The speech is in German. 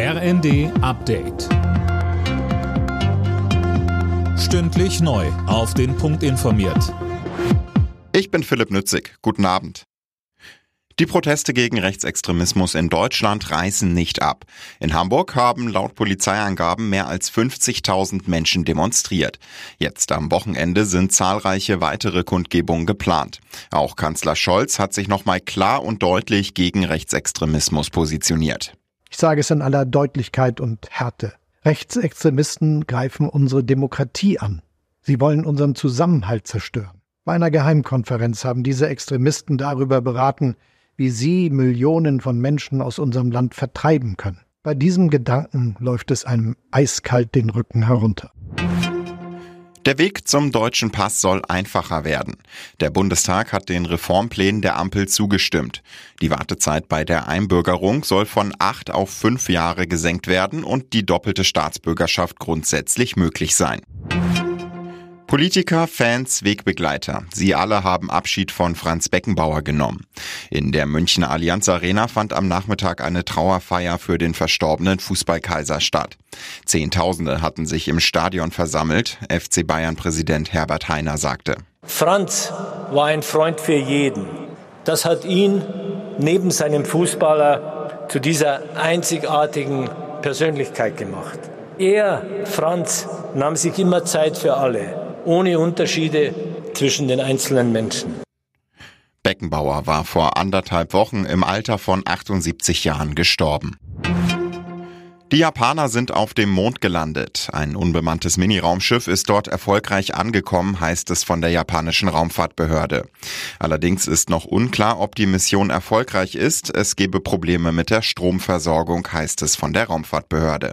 RND Update. Stündlich neu. Auf den Punkt informiert. Ich bin Philipp Nützig. Guten Abend. Die Proteste gegen Rechtsextremismus in Deutschland reißen nicht ab. In Hamburg haben laut Polizeiangaben mehr als 50.000 Menschen demonstriert. Jetzt am Wochenende sind zahlreiche weitere Kundgebungen geplant. Auch Kanzler Scholz hat sich nochmal klar und deutlich gegen Rechtsextremismus positioniert. Ich sage es in aller Deutlichkeit und Härte. Rechtsextremisten greifen unsere Demokratie an. Sie wollen unseren Zusammenhalt zerstören. Bei einer Geheimkonferenz haben diese Extremisten darüber beraten, wie sie Millionen von Menschen aus unserem Land vertreiben können. Bei diesem Gedanken läuft es einem eiskalt den Rücken herunter. Der Weg zum deutschen Pass soll einfacher werden. Der Bundestag hat den Reformplänen der Ampel zugestimmt. Die Wartezeit bei der Einbürgerung soll von acht auf fünf Jahre gesenkt werden und die doppelte Staatsbürgerschaft grundsätzlich möglich sein. Politiker, Fans, Wegbegleiter. Sie alle haben Abschied von Franz Beckenbauer genommen. In der Münchner Allianz Arena fand am Nachmittag eine Trauerfeier für den verstorbenen Fußballkaiser statt. Zehntausende hatten sich im Stadion versammelt. FC Bayern Präsident Herbert Heiner sagte. Franz war ein Freund für jeden. Das hat ihn neben seinem Fußballer zu dieser einzigartigen Persönlichkeit gemacht. Er, Franz, nahm sich immer Zeit für alle ohne Unterschiede zwischen den einzelnen Menschen. Beckenbauer war vor anderthalb Wochen im Alter von 78 Jahren gestorben. Die Japaner sind auf dem Mond gelandet. Ein unbemanntes Miniraumschiff ist dort erfolgreich angekommen, heißt es von der japanischen Raumfahrtbehörde. Allerdings ist noch unklar, ob die Mission erfolgreich ist. Es gebe Probleme mit der Stromversorgung, heißt es von der Raumfahrtbehörde.